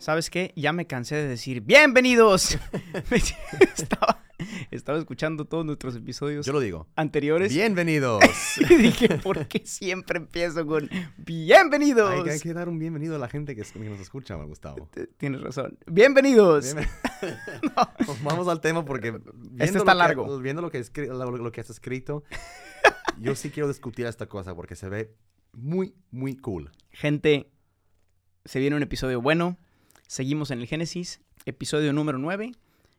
¿Sabes qué? Ya me cansé de decir bienvenidos. estaba, estaba escuchando todos nuestros episodios Yo lo digo. anteriores Bienvenidos. y dije, ¿por qué siempre empiezo con bienvenidos? hay, que- hay que dar un bienvenido a la gente que, nos escucha, Gustavo. Tienes razón. Bienvenidos. Bien- Vamos al tema porque Este está que- largo. viendo lo que, lo que has escrito, yo sí quiero discutir esta cosa porque se ve muy, muy cool. Gente, se viene un episodio bueno. Seguimos en el Génesis, episodio número 9,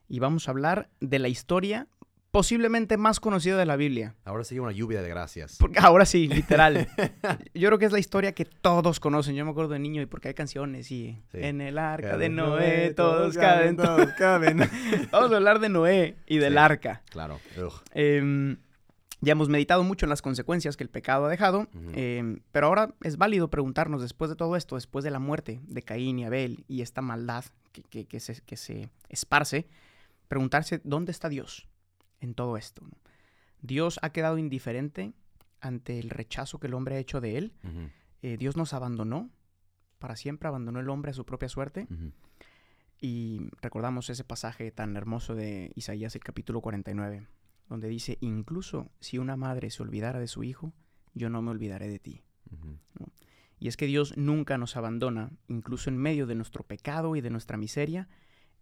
y vamos a hablar de la historia posiblemente más conocida de la Biblia. Ahora sigue una lluvia de gracias. Porque ahora sí, literal. Yo creo que es la historia que todos conocen. Yo me acuerdo de niño y porque hay canciones y Sí. en el arca de Noé todos caben. todos caben. Vamos a hablar de Noé y del Sí. arca. claro. Ugh. Ya hemos meditado mucho en las consecuencias que el pecado ha dejado, em, pero ahora es válido preguntarnos después de todo esto, después de la muerte de Caín y Abel y esta maldad que, que- que se, que se esparce, preguntarse dónde está Dios en todo esto. no? Dios ha quedado indiferente ante el rechazo que el hombre ha hecho de él. Eh, Dios nos abandonó, para siempre abandonó el hombre a su propia suerte. Y recordamos ese pasaje tan hermoso de Isaías el capítulo 49, donde dice, incluso si una madre se olvidara de su hijo, yo no me olvidaré de ti. Y es que Dios nunca nos abandona, incluso en medio de nuestro pecado y de nuestra miseria,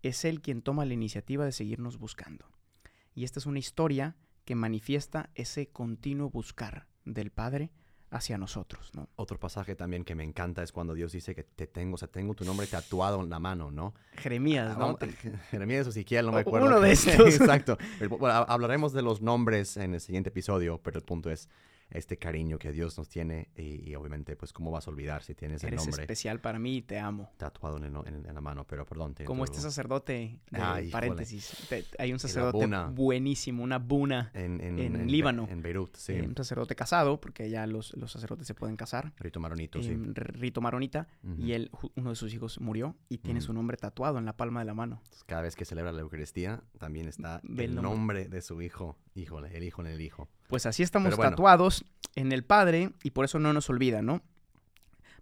es Él quien toma la iniciativa de seguirnos buscando. Y esta es una historia que manifiesta ese continuo buscar del Padre hacia nosotros, ¿no? Otro pasaje también que me encanta es cuando Dios dice que te tengo, o sea, tengo tu nombre tatuado en la mano, ¿no? Jeremías, ¿no? Vamos- Jeremías o Ezequiel, no me acuerdo. uno de estos. Exacto. Bueno, hablaremos de los nombres en el siguiente episodio, pero el punto es este cariño que Dios nos tiene y, y obviamente, pues, ¿cómo vas a olvidar si tienes el Eres nombre especial para mí y te amo. tatuado en, la mano? Pero perdón. te Como este sacerdote, de paréntesis, te- hay un sacerdote buenísimo, una buna, En, en Líbano. En Beirut, sí. eh, un sacerdote casado, porque ya los, los sacerdotes se pueden casar, Rito Maronito, sí. em, rito maronita, y él, uno de sus hijos murió y tiene su nombre tatuado en la palma de la mano. Cada vez que celebra la Eucaristía, también está el nombre. nombre de su hijo. Híjole, el hijo en el hijo. Pues así estamos bueno. tatuados en el Padre y por eso no nos olvida, ¿no?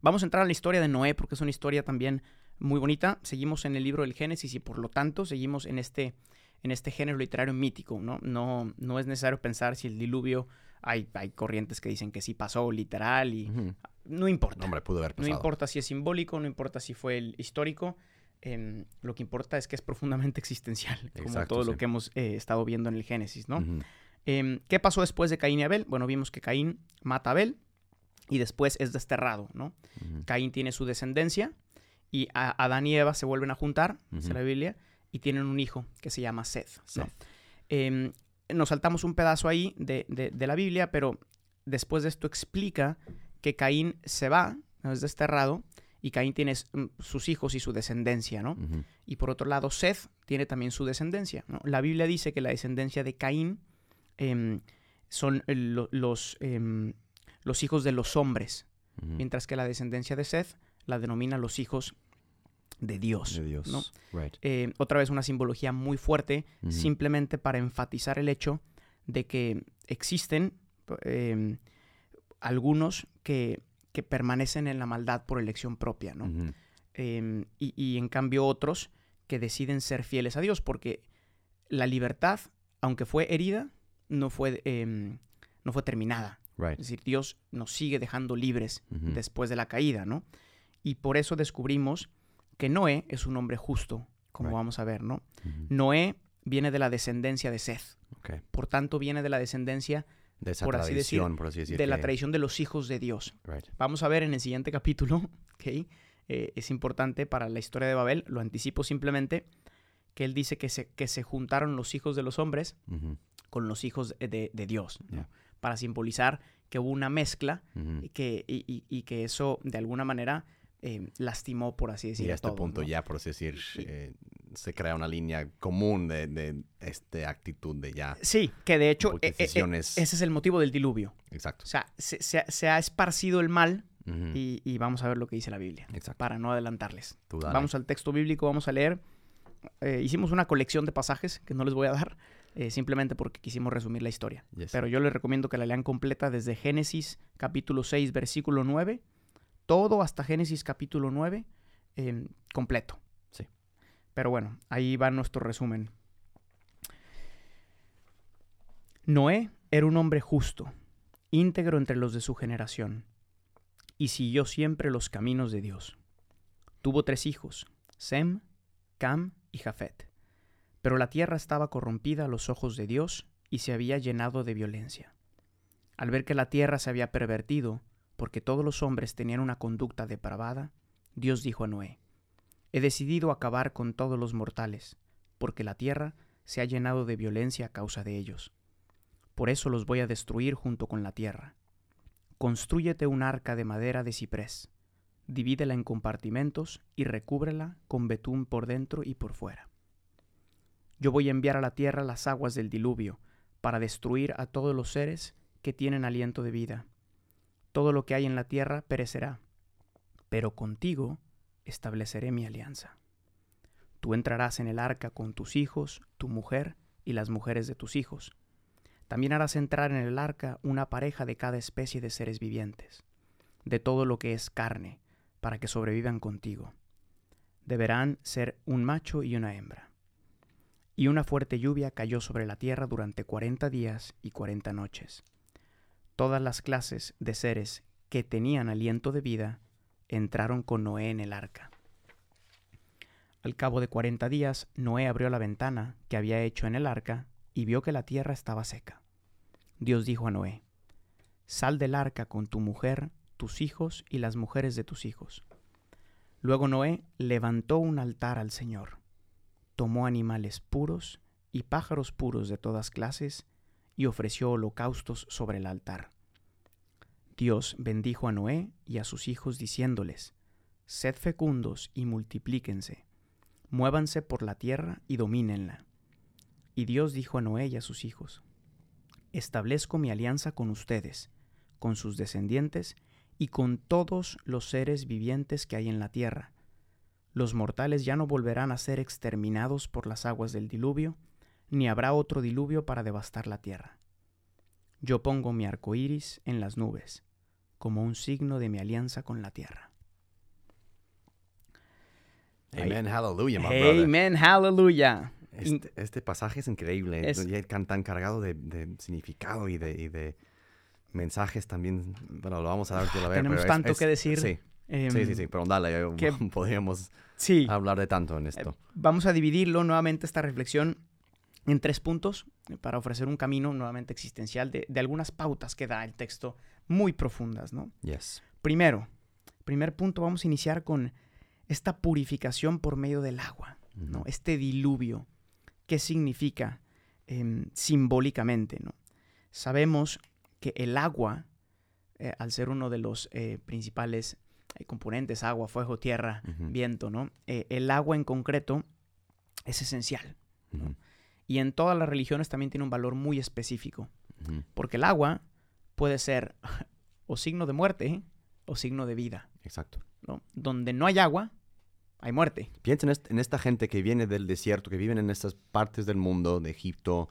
Vamos a entrar a la historia de Noé porque es una historia también muy bonita. Seguimos en el libro del Génesis y por lo tanto seguimos en este, en este género literario mítico, ¿no? No, no es necesario pensar si el diluvio, hay, hay corrientes que dicen que sí pasó literal y no importa. No, hombre, pudo haber No pasado. importa si es simbólico, no importa si fue el histórico. em, lo que importa es que es profundamente existencial, como Exacto, todo lo que hemos eh, estado viendo en el Génesis, ¿no? Em, ¿Qué pasó después de Caín y Abel? Bueno, vimos que Caín mata a Abel y después es desterrado, ¿no? Ujú. Caín tiene su descendencia y a- Adán y Eva se vuelven a juntar, dice Ujú. la Biblia, y tienen un hijo que se llama Seth. ¿no? Em, nos saltamos un pedazo ahí de, de- de la Biblia, pero después de esto explica que Caín se va, ¿no? es desterrado, y Caín tiene mm, sus hijos y su descendencia, ¿no? Y por otro lado, Seth tiene también su descendencia. ¿no? La Biblia dice que la descendencia de Caín em, son eh, lo- los, em, los hijos de los hombres, mientras que la descendencia de Seth la denomina los hijos de Dios. De Dios. ¿no? Right. Eh, otra vez una simbología muy fuerte, simplemente para enfatizar el hecho de que existen em, algunos que, que permanecen en la maldad por elección propia, ¿no? Y, y en cambio otros que deciden ser fieles a Dios, porque la libertad, aunque fue herida, no fue, em, no fue terminada. Right. Es decir, Dios nos sigue dejando libres después de la caída, ¿no? Y por eso descubrimos que Noé es un hombre justo, como Right. vamos a ver, ¿no? Noé viene de la descendencia de Seth, por tanto viene de la descendencia De esa por así decir, por así decir. de la tradición de los hijos de Dios. Right. Vamos a ver en el siguiente capítulo, ¿ok? Eh, es importante para la historia de Babel, lo anticipo simplemente, que él dice que se, que se juntaron los hijos de los hombres. Con los hijos de, de Dios, para simbolizar que hubo una mezcla y que, y, y- y que eso de alguna manera eh, lastimó, por así decir, Y a este punto ¿no? ya, por así decir, eh, se crea una línea común de, de esta actitud de ya. Sí, que de hecho e- e- e- decisiones- ese es el motivo del diluvio. Exacto. O sea, se, se ha- se ha esparcido el mal y, y vamos a ver lo que dice la Biblia, Exacto. para no adelantarles. Vamos al texto bíblico, vamos a leer. Eh, hicimos una colección de pasajes que no les voy a dar, eh, simplemente porque quisimos resumir la historia. Yes. Pero yo les recomiendo que la lean completa desde Génesis capítulo 6, versículo 9, todo hasta Génesis capítulo 9, eh, completo. Sí. Pero bueno, ahí va nuestro resumen. Noé era un hombre justo, íntegro entre los de su generación, y siguió siempre los caminos de Dios. Tuvo tres hijos, Sem, Cam y Jafet. Pero la tierra estaba corrompida a los ojos de Dios y se había llenado de violencia. Al ver que la tierra se había pervertido, porque todos los hombres tenían una conducta depravada, Dios dijo a Noé, He decidido acabar con todos los mortales, porque la tierra se ha llenado de violencia a causa de ellos. Por eso los voy a destruir junto con la tierra. Constrúyete un arca de madera de ciprés, divídela en compartimentos y recúbrela con betún por dentro y por fuera. Yo voy a enviar a la tierra las aguas del diluvio, para destruir a todos los seres que tienen aliento de vida. Todo lo que hay en la tierra perecerá, pero contigo estableceré mi alianza. Tú entrarás en el arca con tus hijos, tu mujer y las mujeres de tus hijos. También harás entrar en el arca una pareja de cada especie de seres vivientes, de todo lo que es carne, para que sobrevivan contigo. Deberán ser un macho y una hembra. Y una fuerte lluvia cayó sobre la tierra durante cuarenta días y cuarenta noches. Todas las clases de seres que tenían aliento de vida entraron con Noé en el arca. Al cabo de cuarenta días, Noé abrió la ventana que había hecho en el arca y vio que la tierra estaba seca. Dios dijo a Noé, Sal del arca con tu mujer, tus hijos y las mujeres de tus hijos. Luego Noé levantó un altar al Señor, tomó animales puros y pájaros puros de todas clases y ofreció holocaustos sobre el altar. Dios bendijo a Noé y a sus hijos diciéndoles, Sed fecundos y multiplíquense, muévanse por la tierra y domínenla. Y Dios dijo a Noé y a sus hijos, Establezco mi alianza con ustedes, con sus descendientes y con todos los seres vivientes que hay en la tierra. Los mortales ya no volverán a ser exterminados por las aguas del diluvio, ni habrá otro diluvio para devastar la tierra. Yo pongo mi arco iris en las nubes, como un signo de mi alianza con la tierra. Amen, hallelujah, my brother. Amen, hallelujah. Este, este pasaje es increíble, Es- ya tan cargado de, de significado y de, y de mensajes también. Bueno, lo vamos a dar que la ver, Tenemos pero tanto es- que decir. Sí, Em, sí, sí, sí, pero dale, eh, que- podríamos sí. hablar de tanto en esto. Vamos a dividirlo nuevamente esta reflexión en tres puntos eh, para ofrecer un camino nuevamente existencial de, de algunas pautas que da el texto muy profundas, ¿no? Yes. Primero, primer punto, vamos a iniciar con esta purificación por medio del agua, ¿no? Este diluvio. ¿Qué significa em, simbólicamente, no? Sabemos que el agua, eh, al ser uno de los eh, principales eh, componentes, agua, fuego, tierra, viento, ¿no? Eh, el agua en concreto es esencial. Y en todas las religiones también tiene un valor muy específico. Porque el agua puede ser o signo de muerte o signo de vida. Exacto. ¿no? Donde no hay agua, hay muerte. Piensa en, est- en esta gente que viene del desierto, que viven en estas partes del mundo, de Egipto,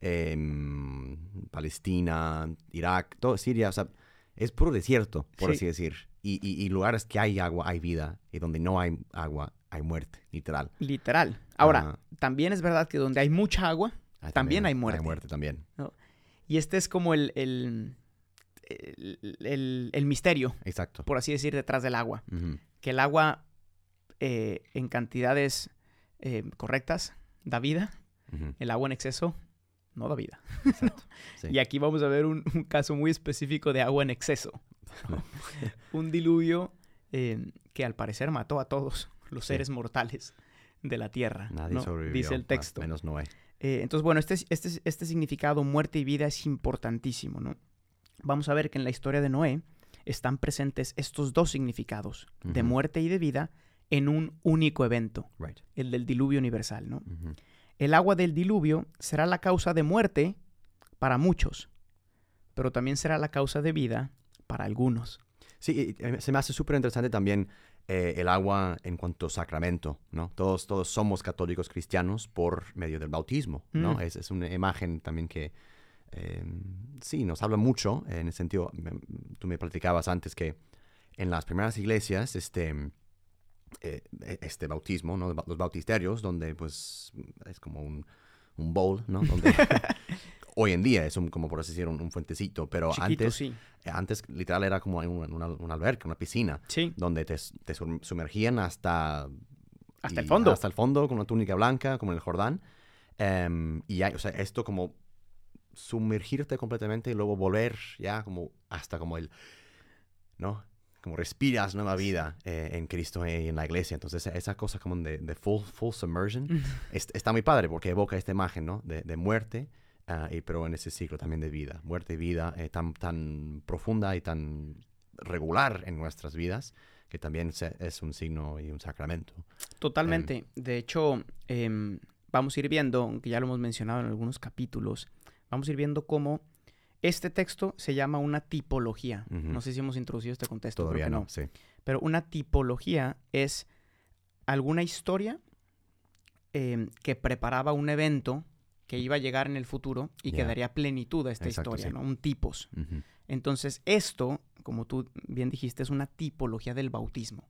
em, Palestina, Irak, todo Siria, o sea, es puro desierto, por Sí. así decir. Y, y- y lugares que hay agua, hay vida, y donde no hay agua, hay muerte, literal. Literal. Ahora, también es verdad que donde hay mucha agua, También hay muerte. Hay muerte también, y este es como el, el, el- el- misterio, exacto. por así decir, detrás del agua. Que el agua eh, en cantidades eh, correctas da vida, el agua en exceso no da vida. Exacto. Sí. Y aquí vamos a ver un, un caso muy específico de agua en exceso. un diluvio eh, que al parecer mató a todos los Sí. seres mortales de la tierra. Nadie ¿no? sobrevivió. Dice el ah, texto. Menos Noé. Eh, entonces, bueno, este, este, este significado, muerte y vida, es importantísimo, ¿no? Vamos a ver que en la historia de Noé están presentes estos dos significados, de muerte y de vida, en un único evento, Right. el del diluvio universal, ¿no? El agua del diluvio será la causa de muerte para muchos, pero también será la causa de vida para algunos. Sí, eh, se me hace súper interesante también eh, el agua en cuanto a sacramento, ¿no? Todos, todos somos católicos cristianos por medio del bautismo, ¿no? Mm. Es, es una imagen también que, eh, sí, nos habla mucho en el sentido, me- tú me platicabas antes que en las primeras iglesias, este, eh, e- este bautismo, ¿no? Los bautisterios, donde pues es como un, un bowl, ¿no? Donde hoy en día es un, como por así decir, un, un fuentecito, pero Chiquito, antes, sí. antes literal era como una, una, una alberca, una piscina Sí, donde te, te sum- sumergían hasta... hasta el fondo. Hasta el fondo, con una túnica blanca, como en el Jordán. Em, y hay, o sea, esto como sumergirte completamente y luego volver ya como hasta como el... ¿No? Como respiras nueva vida eh, en Cristo y en la iglesia. Entonces, esa cosa como de, de full, full submersion es- está muy padre porque evoca esta imagen, ¿no? De, de muerte, ah, y, pero en ese ciclo también de vida. Muerte y vida eh, tan, tan profunda y tan regular en nuestras vidas que también se- es un signo y un sacramento. Totalmente. De hecho, em, vamos a ir viendo, aunque ya lo hemos mencionado en algunos capítulos, vamos a ir viendo cómo este texto se llama una tipología. Ujú. No sé si hemos introducido este contexto. Todavía que no, sí. Pero una tipología es alguna historia em, que preparaba un evento que iba a llegar en el futuro y que daría plenitud a esta Exacto, historia, sí. ¿no? Un tipos. Entonces, esto, como tú bien dijiste, es una tipología del bautismo.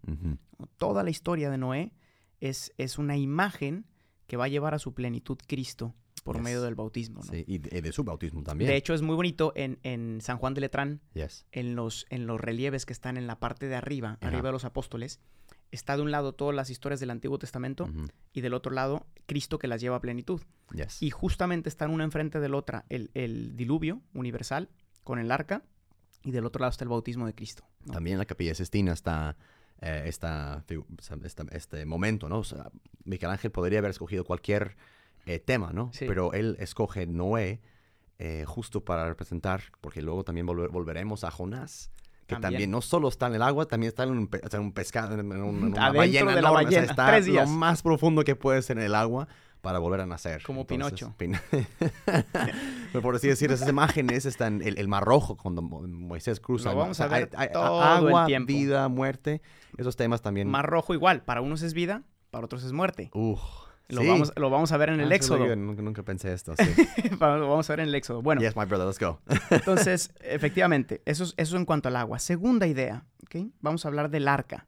Toda la historia de Noé es, es una imagen que va a llevar a su plenitud Cristo por Yes. medio del bautismo. ¿no? Sí, y de, su bautismo también. De hecho, es muy bonito en, en San Juan de Letrán, Yes. en los, en los relieves que están en la parte de arriba, Ajá. arriba de los apóstoles, está de un lado todas las historias del Antiguo Testamento y del otro lado Cristo que las lleva a plenitud. yes. Y justamente están una enfrente de la otra el, el diluvio universal con el arca y del otro lado está el bautismo de Cristo. ¿no? También la Capilla Sistina está eh, esta, este momento, ¿no? O sea, Miguel Ángel podría haber escogido cualquier eh, tema, ¿no? Sí. Pero él escoge Noé eh, justo para representar, porque luego también volver- volveremos a Jonás, que también. También. no solo está en el agua, también está en un, pe- o sea, un pescado, en, un- una ballena de la enorme, o sea, ballena, está tres lo más profundo que puede ser en el agua para volver a nacer. Como Pinocho. Pin- Pero por así decir, esas imágenes están el, el mar rojo cuando Mo- Moisés cruza. Lo el mar. vamos O sea, a ver hay- hay- todo el agua, tiempo. vida, muerte. Esos temas también. Mar rojo igual, para unos es vida, para otros es muerte. Uf, Lo, sí. vamos, lo vamos a ver en el Ah, Éxodo. Nunca, nunca pensé esto. Sí. lo vamos a ver en el Éxodo. Bueno, yes, my brother, let's go. entonces, efectivamente, eso es, eso en cuanto al agua. Segunda idea. Vamos a hablar del arca.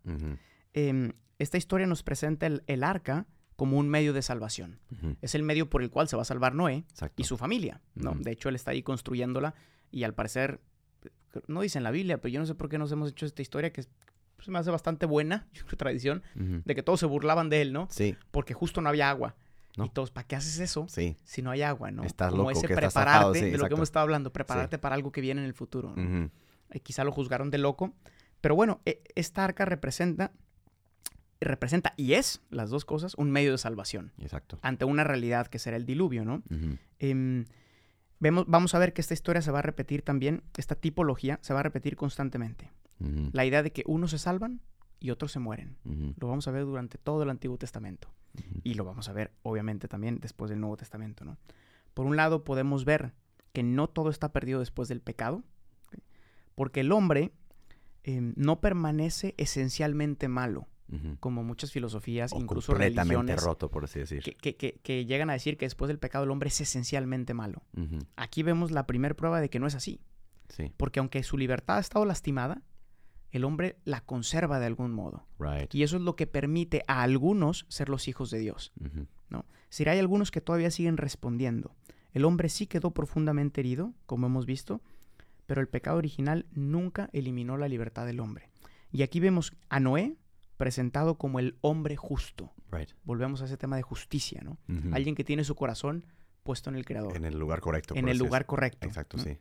Em, esta historia nos presenta el, el arca como un medio de salvación. Es el medio por el cual se va a salvar Noé Exacto. y su familia, ¿no? De hecho, él está ahí construyéndola y al parecer, no dice en la Biblia, pero yo no sé por qué nos hemos hecho esta historia que se me hace bastante buena, tradición, de que todos se burlaban de él, ¿no? Sí, Porque justo no había agua. No. Y todos, ¿para qué haces eso sí. si no hay agua, no? Estás Como loco, ese que estás prepararte, sí, de lo que hemos estado hablando, prepararte para algo que viene en el futuro. ¿no? Eh, quizá lo juzgaron de loco. Pero bueno, e- esta arca representa, representa y es, las dos cosas, un medio de salvación Exacto. ante una realidad que será el diluvio, ¿no? Em, vemos, vamos a ver que esta historia se va a repetir también, esta tipología se va a repetir constantemente. La idea de que unos se salvan y otros se mueren. Lo vamos a ver durante todo el Antiguo Testamento. Y lo vamos a ver, obviamente, también después del Nuevo Testamento, ¿no? Por un lado, podemos ver que no todo está perdido después del pecado, porque el hombre em, no permanece esencialmente malo, como muchas filosofías, O incluso completamente religiones, roto, por así decir. que, que- que- que llegan a decir que después del pecado el hombre es esencialmente malo. Aquí vemos la primera prueba de que no es así, Sí, porque aunque su libertad ha estado lastimada, el hombre la conserva de algún modo. right. Y eso es lo que permite a algunos ser los hijos de Dios. Ujú, Si hay algunos que todavía siguen respondiendo. El hombre sí quedó profundamente herido, como hemos visto, pero el pecado original nunca eliminó la libertad del hombre. Y aquí vemos a Noé presentado como el hombre justo. Right. Volvemos a ese tema de justicia, ¿no? Ujú. Alguien que tiene su corazón puesto en el Creador, En el lugar correcto. en el lugar correcto. Exacto, ¿no? sí.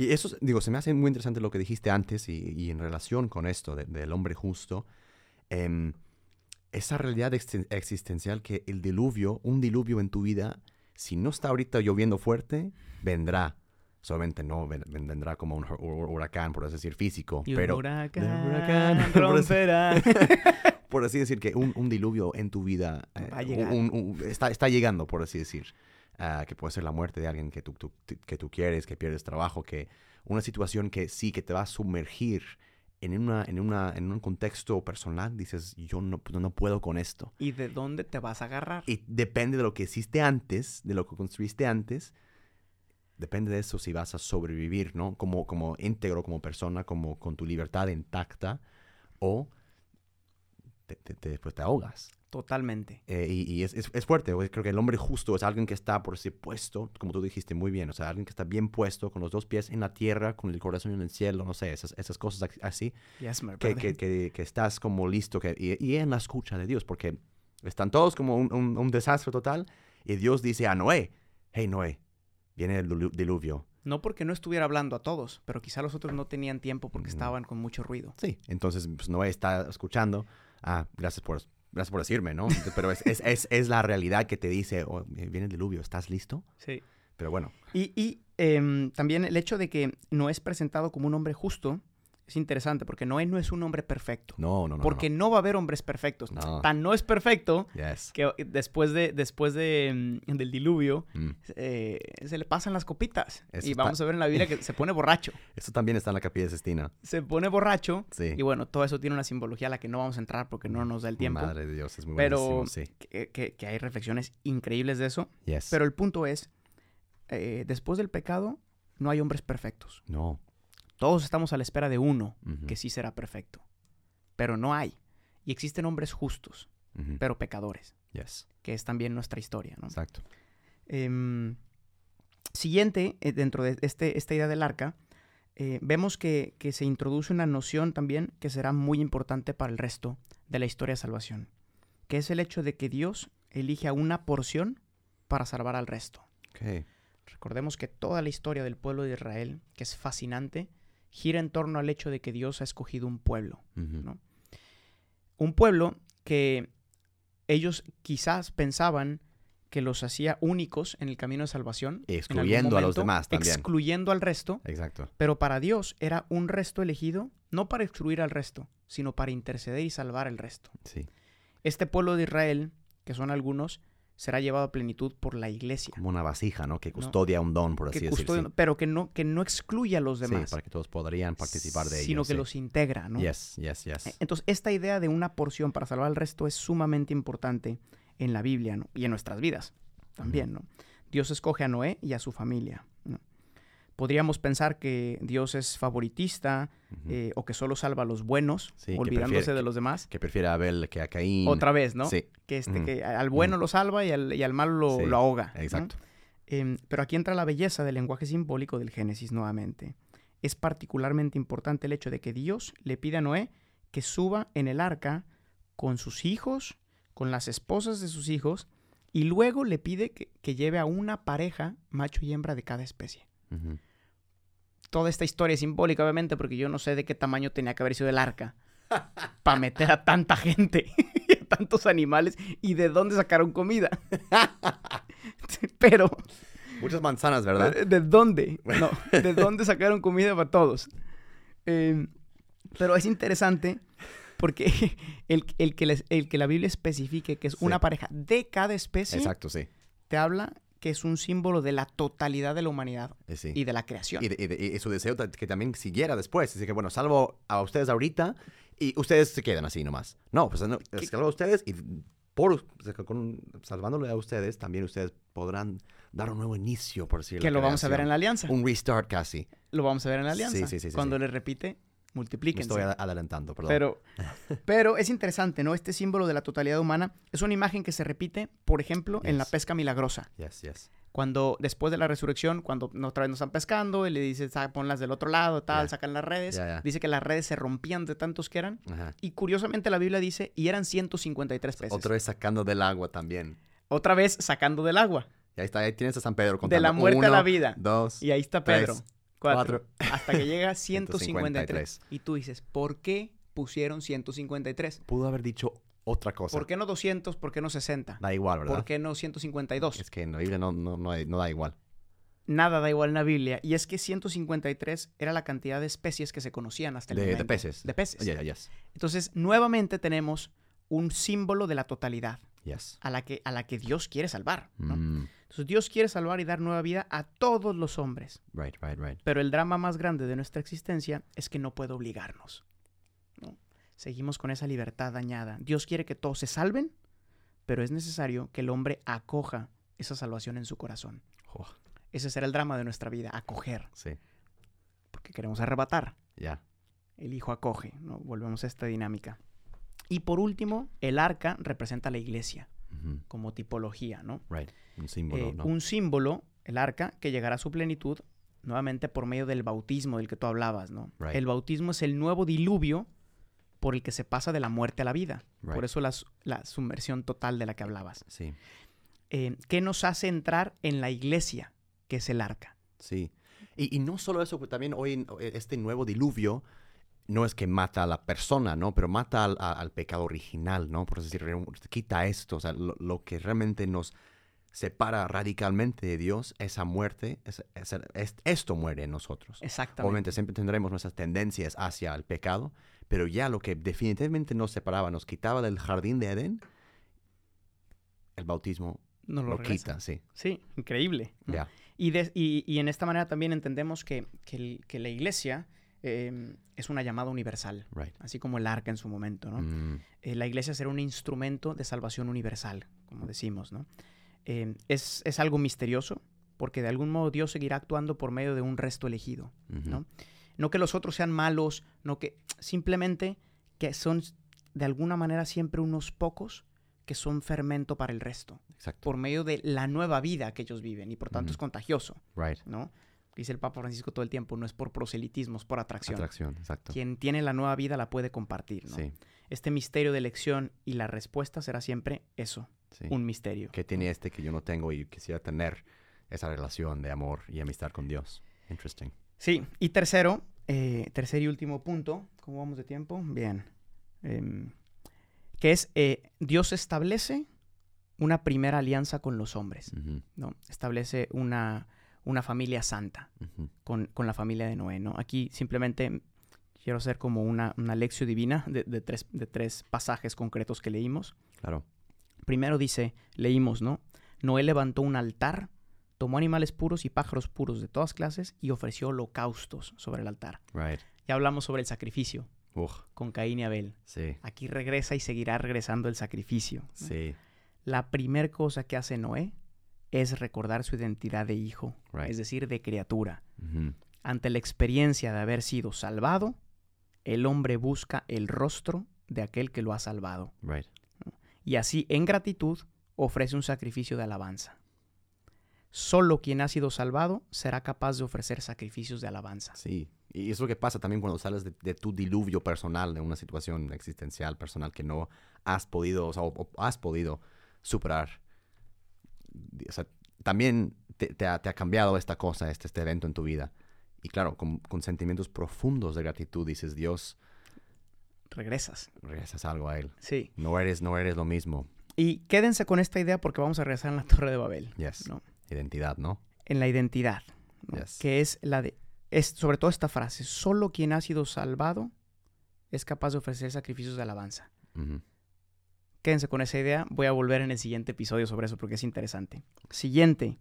Y eso, digo, se me hace muy interesante lo que dijiste antes y, y en relación con esto de- del hombre justo. em, esa realidad existen- existencial que el diluvio, un diluvio en tu vida, si no está ahorita lloviendo fuerte, vendrá. Solamente no ven- ven- vendrá como un hu- hu- huracán, por así decir, físico. Y un pero huracán, huracán, por así- romperá. por así decir, que un, un diluvio en tu vida eh, un- un- está, está llegando, por así decir. Ah, que puede ser la muerte de alguien que tú, tú- que tú quieres, que pierdes trabajo, que una situación que sí, que te va a sumergir en, una, en, una, en un contexto personal. Dices, yo no, no puedo con esto. ¿Y de dónde te vas a agarrar? Y depende de lo que hiciste antes, de lo que construiste antes, depende de eso si vas a sobrevivir, ¿no? Como, como íntegro, como persona, como con tu libertad intacta, o te, te- te- pues te ahogas. Totalmente. Eh, y y es, es- es fuerte, creo que el hombre justo es alguien que está por ese puesto, como tú dijiste muy bien, o sea, alguien que está bien puesto, con los dos pies en la tierra, con el corazón en el cielo, no sé, esas, esas cosas así, Yes, que, que, que- que estás como listo que, y, y en la escucha de Dios, porque están todos como un, un- un desastre total y Dios dice a Noé, hey Noé, viene el dilu- diluvio. No porque no estuviera hablando a todos, pero quizá los otros no tenían tiempo porque estaban con mucho ruido. Sí, entonces pues, Noé está escuchando, ah, gracias por, gracias por decirme, ¿no? Pero es, es, es, es la realidad que te dice, oh, viene el diluvio, ¿estás listo? Sí. Pero bueno, Y, y, em, también el hecho de que no es presentado como un hombre justo es interesante porque Noé no es un hombre perfecto. no, no, no. porque no. va a haber hombres perfectos. No. Tan no es perfecto. Yes. que después, de, después de, mm, del diluvio Mm. eh, se le pasan las copitas. Eso y está- vamos a ver en la Biblia que se pone borracho. Eso también está en la capilla de Sistina. Se pone borracho. Sí. Y bueno, todo eso tiene una simbología a la que no vamos a entrar porque no nos da el tiempo. Madre de Dios, es muy Pero buenísimo, sí. que, que- que hay reflexiones increíbles de eso. Yes. Pero el punto es, eh, después del pecado, no hay hombres perfectos. no. Todos estamos a la espera de uno que sí será perfecto. Pero no hay. Y existen hombres justos, pero pecadores, Yes. que es también nuestra historia. ¿no? Exacto. Em, siguiente, eh, dentro de este, esta idea del arca, eh, vemos que, que se introduce una noción también que será muy importante para el resto de la historia de salvación, que es el hecho de que Dios elige a una porción para salvar al resto. Ok. Recordemos que toda la historia del pueblo de Israel, que es fascinante, gira en torno al hecho de que Dios ha escogido un pueblo. ¿no? Un pueblo que ellos quizás pensaban que los hacía únicos en el camino de salvación. Excluyendo a los demás también. Excluyendo al resto. Exacto. Pero para Dios era un resto elegido, no para excluir al resto, sino para interceder y salvar al resto. Sí. Este pueblo de Israel, que son algunos, será llevado a plenitud por la iglesia. Como una vasija, ¿no? Que No. custodia un don, por así decirlo. pero que no, que no excluye a los Sí, demás, para que todos podrían participar de ello. sino que sí. los integra, ¿no? Yes, yes, yes. Eh, Entonces, esta idea de una porción para salvar al resto es sumamente importante en la Biblia ¿no? y en nuestras vidas también, ¿no? Dios escoge a Noé y a su familia. Podríamos pensar que Dios es favoritista eh, o que solo salva a los buenos, Sí, olvidándose prefiere- de los demás. Que prefiere a Abel que a Caín. Otra vez, ¿no? Sí, Que, este, que al bueno lo salva y al, y al malo lo, Sí, lo ahoga. ¿no? exacto. Em, pero aquí entra la belleza del lenguaje simbólico del Génesis nuevamente. Es particularmente importante el hecho de que Dios le pide a Noé que suba en el arca con sus hijos, con las esposas de sus hijos, y luego le pide que, que lleve a una pareja, macho y hembra de cada especie. Toda esta historia es simbólica, obviamente, porque yo no sé de qué tamaño tenía que haber sido el arca para meter a tanta gente y a tantos animales y de dónde sacaron comida. Pero Muchas manzanas, ¿verdad? ¿De dónde? No, ¿de dónde sacaron comida para todos? Eh, pero es interesante porque el, el que les- el que la Biblia especifique que es Sí. una pareja de cada especie, Exacto, sí. te habla que es un símbolo de la totalidad de la humanidad Eh, sí. y de la creación. Y, de- y de- y su deseo que también siguiera después. Así que, bueno, salvo a ustedes ahorita y ustedes se quedan así nomás. No, pues no, salvo a ustedes y por, con- salvándole a ustedes, también ustedes podrán dar un nuevo inicio, por decirlo que lo vamos a ver en la alianza. Un restart casi. Lo vamos a ver en la Sí, alianza. sí, sí, sí, Cuando sí. le repite, Me multiplíquense. estoy ad- adelantando, perdón. Pero, pero es interesante, ¿no? Este símbolo de la totalidad humana es una imagen que se repite, por ejemplo, en la pesca milagrosa. Yes, yes. Cuando después de la resurrección, cuando otra vez nos están pescando y le dice, "Sa- ponlas del otro lado, tal, sacan las redes. Dice que las redes se rompían de tantos que eran. Y curiosamente la Biblia dice, y eran 153 peces. Otra vez sacando del agua también. Otra vez sacando del agua. Y ahí está, ahí tienes a San Pedro contando. De la muerte a la vida. Dos, Y ahí está tres, Pedro. Cuatro. Hasta que llega a 153. 153. Y tú dices, ¿por qué pusieron 153? Pudo haber dicho otra cosa. ¿Por qué no 200? ¿Por qué no 60? Da igual, ¿verdad? ¿Por qué no 152? Es que en la Biblia no, no, no, no da igual. Nada da igual en la Biblia. Y es que 153 era la cantidad de especies que se conocían hasta el De, de momento. peces. De peces. Ya, ya, yes. Entonces, nuevamente tenemos un símbolo de la totalidad Yes. a la que, a la que Dios quiere salvar. ¿no? Mm, Entonces Dios quiere salvar y dar nueva vida a todos los hombres. right, right, right. Pero el drama más grande de nuestra existencia es que no puede obligarnos. ¿no? Seguimos con esa libertad dañada. Dios quiere que todos se salven, pero es necesario que el hombre acoja esa salvación en su corazón. Oh, Ese será el drama de nuestra vida, acoger, sí, porque queremos arrebatar. ya. El hijo acoge, ¿no? Volvemos a esta dinámica. Y por último, el arca representa a la iglesia Como tipología, ¿no? Right. Un símbolo, Eh, ¿no? Un símbolo, el arca, que llegará a su plenitud nuevamente por medio del bautismo del que tú hablabas, ¿no? Right. El bautismo es el nuevo diluvio por el que se pasa de la muerte a la vida. Right. Por eso la, la sumersión total de la que hablabas. Sí, Eh, ¿Qué nos hace entrar en la iglesia, que es el arca? sí. Y, y no solo eso, pues también hoy en- este nuevo diluvio no es que mata a la persona, ¿no? Pero mata al, a- al pecado original, ¿no? Por decir, quita esto, o sea, lo, lo que realmente nos separa radicalmente de Dios, esa muerte, es- es- es- esto muere en nosotros. Exactamente. Obviamente siempre tendremos nuestras tendencias hacia el pecado, pero ya lo que definitivamente nos separaba, nos quitaba del jardín de Edén, el bautismo Nos lo, quita, sí. Sí, increíble. ¿no? Ya. Y, de- y- y en esta manera también entendemos que, que la iglesia eh, es una llamada universal, Right. así como el arca en su momento, ¿no? Mm, Eh, la iglesia será un instrumento de salvación universal, como decimos, ¿no? Eh, es, es algo misterioso, porque de algún modo Dios seguirá actuando por medio de un resto elegido. ¿no? No que los otros sean malos, no que simplemente que son de alguna manera siempre unos pocos que son fermento para el resto, Exacto. por medio de la nueva vida que ellos viven y por tanto es contagioso, Right. ¿no? Dice el Papa Francisco todo el tiempo, no es por proselitismo, es por atracción. Atracción, exacto. Quien tiene la nueva vida la puede compartir, ¿no? Sí, Este misterio de elección y la respuesta será siempre eso, sí. un misterio. Que tiene este que yo no tengo y quisiera tener esa relación de amor y amistad con Dios. Interesting. Sí, y tercero, eh, tercer y último punto, ¿cómo vamos de tiempo? Bien. Em, que es, eh, Dios establece una primera alianza con los hombres, ¿no? Establece una, una familia santa con, con la familia de Noé, ¿no? Aquí simplemente quiero hacer como una, una lección divina de, de tres, de tres pasajes concretos que leímos. Claro. Primero dice, leímos, ¿no? Noé levantó un altar, tomó animales puros y pájaros puros de todas clases y ofreció holocaustos sobre el altar. Right. Ya hablamos sobre el sacrificio con Caín y Abel. sí, Aquí regresa y seguirá regresando el sacrificio. ¿no? sí. La primera cosa que hace Noé es recordar su identidad de hijo, Right. es decir, de criatura. Ante la experiencia de haber sido salvado, el hombre busca el rostro de aquel que lo ha salvado. Right. y así en gratitud ofrece un sacrificio de alabanza. Solo quien ha sido salvado será capaz de ofrecer sacrificios de alabanza. Sí. Y es lo que pasa también cuando sales de, de tu diluvio personal, de una situación existencial personal que no has podido, o sea, o- o has podido superar. O sea, también te, te ha, te ha cambiado esta cosa, este, este evento en tu vida. Y claro, con, con sentimientos profundos de gratitud dices, Dios, Regresas. regresas algo a Él. Sí. No eres, no eres lo mismo. Y quédense con esta idea porque vamos a regresar en la Torre de Babel. Yes. ¿no? Identidad, ¿no? En la identidad. ¿no? Yes. Que es la de. Es sobre todo esta frase. Solo quien ha sido salvado es capaz de ofrecer sacrificios de alabanza. Ujú. Quédense con esa idea. Voy a volver en el siguiente episodio sobre eso porque es interesante. Siguiente.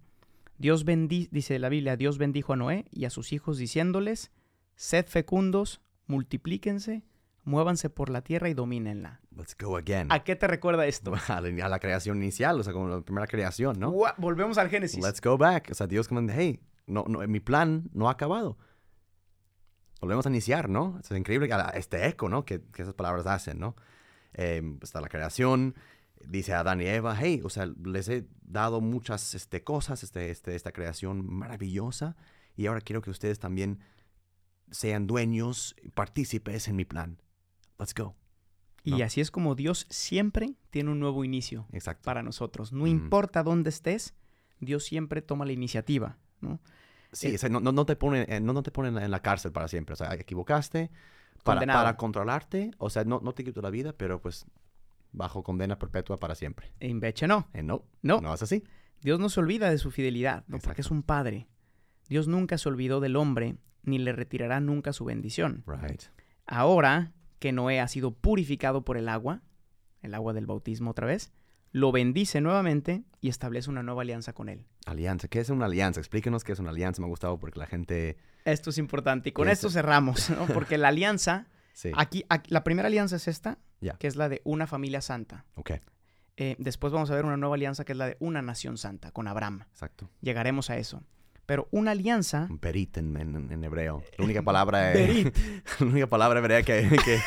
Dios bendi dice la Biblia, Dios bendijo a Noé y a sus hijos diciéndoles, sed fecundos, multiplíquense, muévanse por la tierra y domínenla. Let's go again. ¿A qué te recuerda esto? A la, a la creación inicial, o sea, como la primera creación, ¿no? Gua- Volvemos al Génesis. Let's go back. O sea, Dios como, hey, no, no, mi plan no ha acabado. Volvemos a iniciar, ¿no? Es increíble este eco, ¿no? Que, que esas palabras hacen, ¿no? Eh, está la creación, dice Adán y Eva, hey, o sea, les he dado muchas este, cosas, este, este, esta creación maravillosa, y ahora quiero que ustedes también sean dueños, partícipes en mi plan. Let's go. Y ¿no? así es como Dios siempre tiene un nuevo inicio Exacto. para nosotros. No Ujú. importa dónde estés, Dios siempre toma la iniciativa, ¿no? Sí, Eh, o sea, no, no, no te ponen, eh, no, no te ponen en la cárcel para siempre. O sea, equivocaste para, controlarte. O sea, no, no te quito la vida, pero pues bajo condena perpetua para siempre. E Inveche no. Eh, no, No. no es así. Dios no se olvida de su fidelidad, ¿no? porque es un padre. Dios nunca se olvidó del hombre, ni le retirará nunca su bendición. Right. Ahora que Noé ha sido purificado por el agua, el agua del bautismo otra vez, lo bendice nuevamente y establece una nueva alianza con él. Alianza. ¿Qué es una alianza? Explíquenos qué es una alianza. Me ha gustado porque la gente... Esto es importante y con esto cerramos, ¿no? Porque la alianza, Sí. aquí, aquí- la primera alianza es esta, Ya. que es la de una familia santa. Ok, Eh, después vamos a ver una nueva alianza que es la de una nación santa, con Abraham. exacto. Llegaremos a eso. Pero una alianza... Berit en, en- en hebreo. La única palabra... Berit. la única palabra hebrea que, que,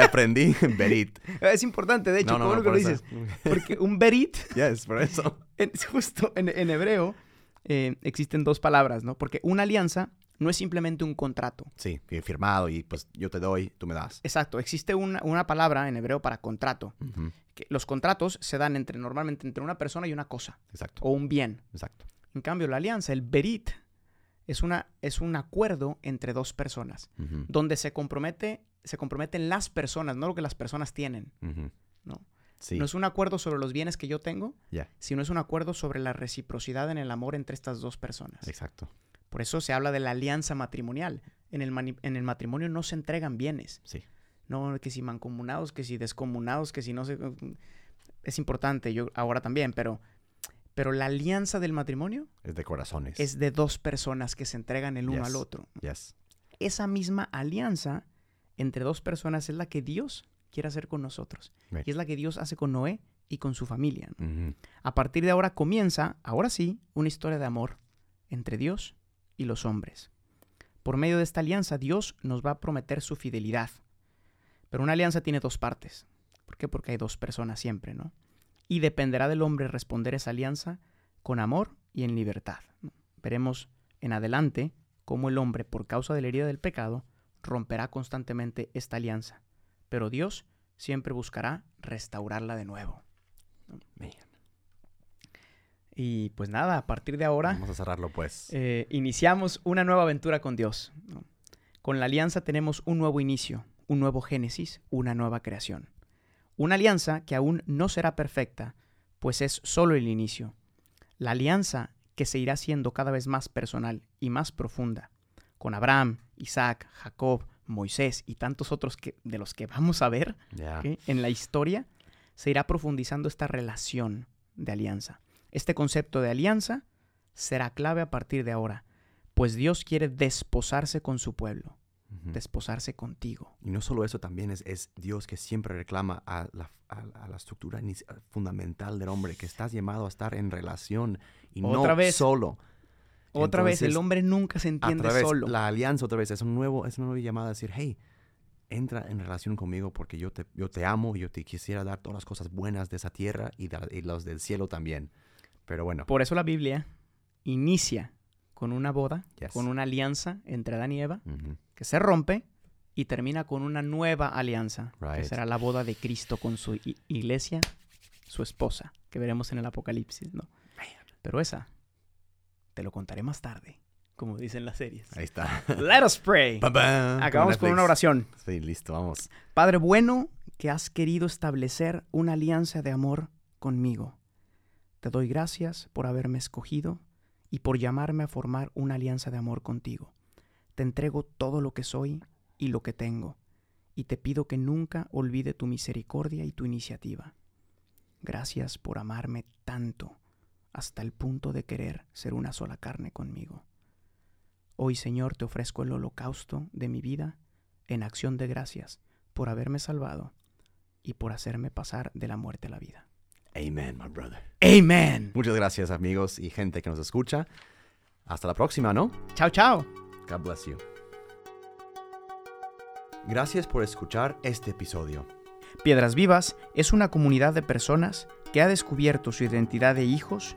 que aprendí. Berit. Es importante, de hecho, No, no, ¿cómo no, lo que lo dices? Porque un berit, Yes, por eso. en- justo en, en hebreo, eh, existen dos palabras, ¿no? Porque una alianza no es simplemente un contrato. Sí, firmado y pues yo te doy, tú me das. Exacto, existe una, una palabra en hebreo para contrato. Que los contratos se dan entre normalmente entre una persona y una cosa, Exacto, o un bien. exacto. En cambio, la alianza, el berit, es, una, es un acuerdo entre dos personas, donde se compromete, se comprometen las personas, no lo que las personas tienen. No. Sí, No es un acuerdo sobre los bienes que yo tengo, ya, sino es un acuerdo sobre la reciprocidad en el amor entre estas dos personas. exacto. Por eso se habla de la alianza matrimonial. En el, en el matrimonio no se entregan bienes. Sí, No, que si mancomunados, que si descomunados, que si no se... Es importante, yo ahora también, pero, pero la alianza del matrimonio es de corazones. es de dos personas que se entregan el uno Yes. al otro. Yes. Esa misma alianza entre dos personas es la que Dios quiere hacer con nosotros. Right. Y es la que Dios hace con Noé y con su familia. A partir de ahora comienza, ahora sí, una historia de amor entre Dios y los hombres. Por medio de esta alianza, Dios nos va a prometer su fidelidad. Pero una alianza tiene dos partes. ¿Por qué? Porque hay dos personas siempre, ¿no? Y dependerá del hombre responder esa alianza con amor y en libertad. ¿no? Veremos en adelante cómo el hombre, por causa de la herida del pecado, romperá constantemente esta alianza. Pero Dios siempre buscará restaurarla de nuevo. man. Y pues nada, a partir de ahora Vamos a cerrarlo pues. eh, iniciamos una nueva aventura con Dios. ¿no? Con la alianza tenemos un nuevo inicio, un nuevo génesis, una nueva creación. Una alianza que aún no será perfecta, pues es solo el inicio. La alianza que se irá siendo cada vez más personal y más profunda, con Abraham, Isaac, Jacob, Moisés y tantos otros que, de los que vamos a ver en la historia, se irá profundizando esta relación de alianza. Este concepto de alianza será clave a partir de ahora, pues Dios quiere desposarse con su pueblo, desposarse contigo. Y no solo eso, también es, es Dios que siempre reclama a la, a, a la estructura fundamental del hombre, que estás llamado a estar en relación y Otra no vez. solo. Otra vez, el hombre nunca se entiende través, solo. La alianza otra vez es, un nuevo, es una nueva llamada a decir, hey, entra en relación conmigo porque yo te, yo te amo y yo te quisiera dar todas las cosas buenas de esa tierra y, de- y los del cielo también. Pero bueno, Por eso la Biblia inicia con una boda, Yes. con una alianza entre Adán y Eva, que se rompe y termina con una nueva alianza, que será la boda de Cristo con su iglesia, su esposa, que veremos en el Apocalipsis, ¿no? Pero esa te lo contaré más tarde, como dicen las series. ahí está. Let us pray. Acabamos con una oración. Sí, listo, vamos. Padre bueno, que has querido establecer una alianza de amor conmigo. Te doy gracias por haberme escogido y por llamarme a formar una alianza de amor contigo. Te entrego todo lo que soy y lo que tengo, y te pido que nunca olvide tu misericordia y tu iniciativa. Gracias por amarme tanto, hasta el punto de querer ser una sola carne conmigo. Hoy, Señor, te ofrezco el holocausto de mi vida en acción de gracias por haberme salvado y por hacerme pasar de la muerte a la vida. Amen, my brother. Amen. Muchas gracias, amigos y gente que nos escucha. Hasta la próxima, ¿no? Chao, chao. God bless you. Gracias por escuchar este episodio. Piedras Vivas es una comunidad de personas que ha descubierto su identidad de hijos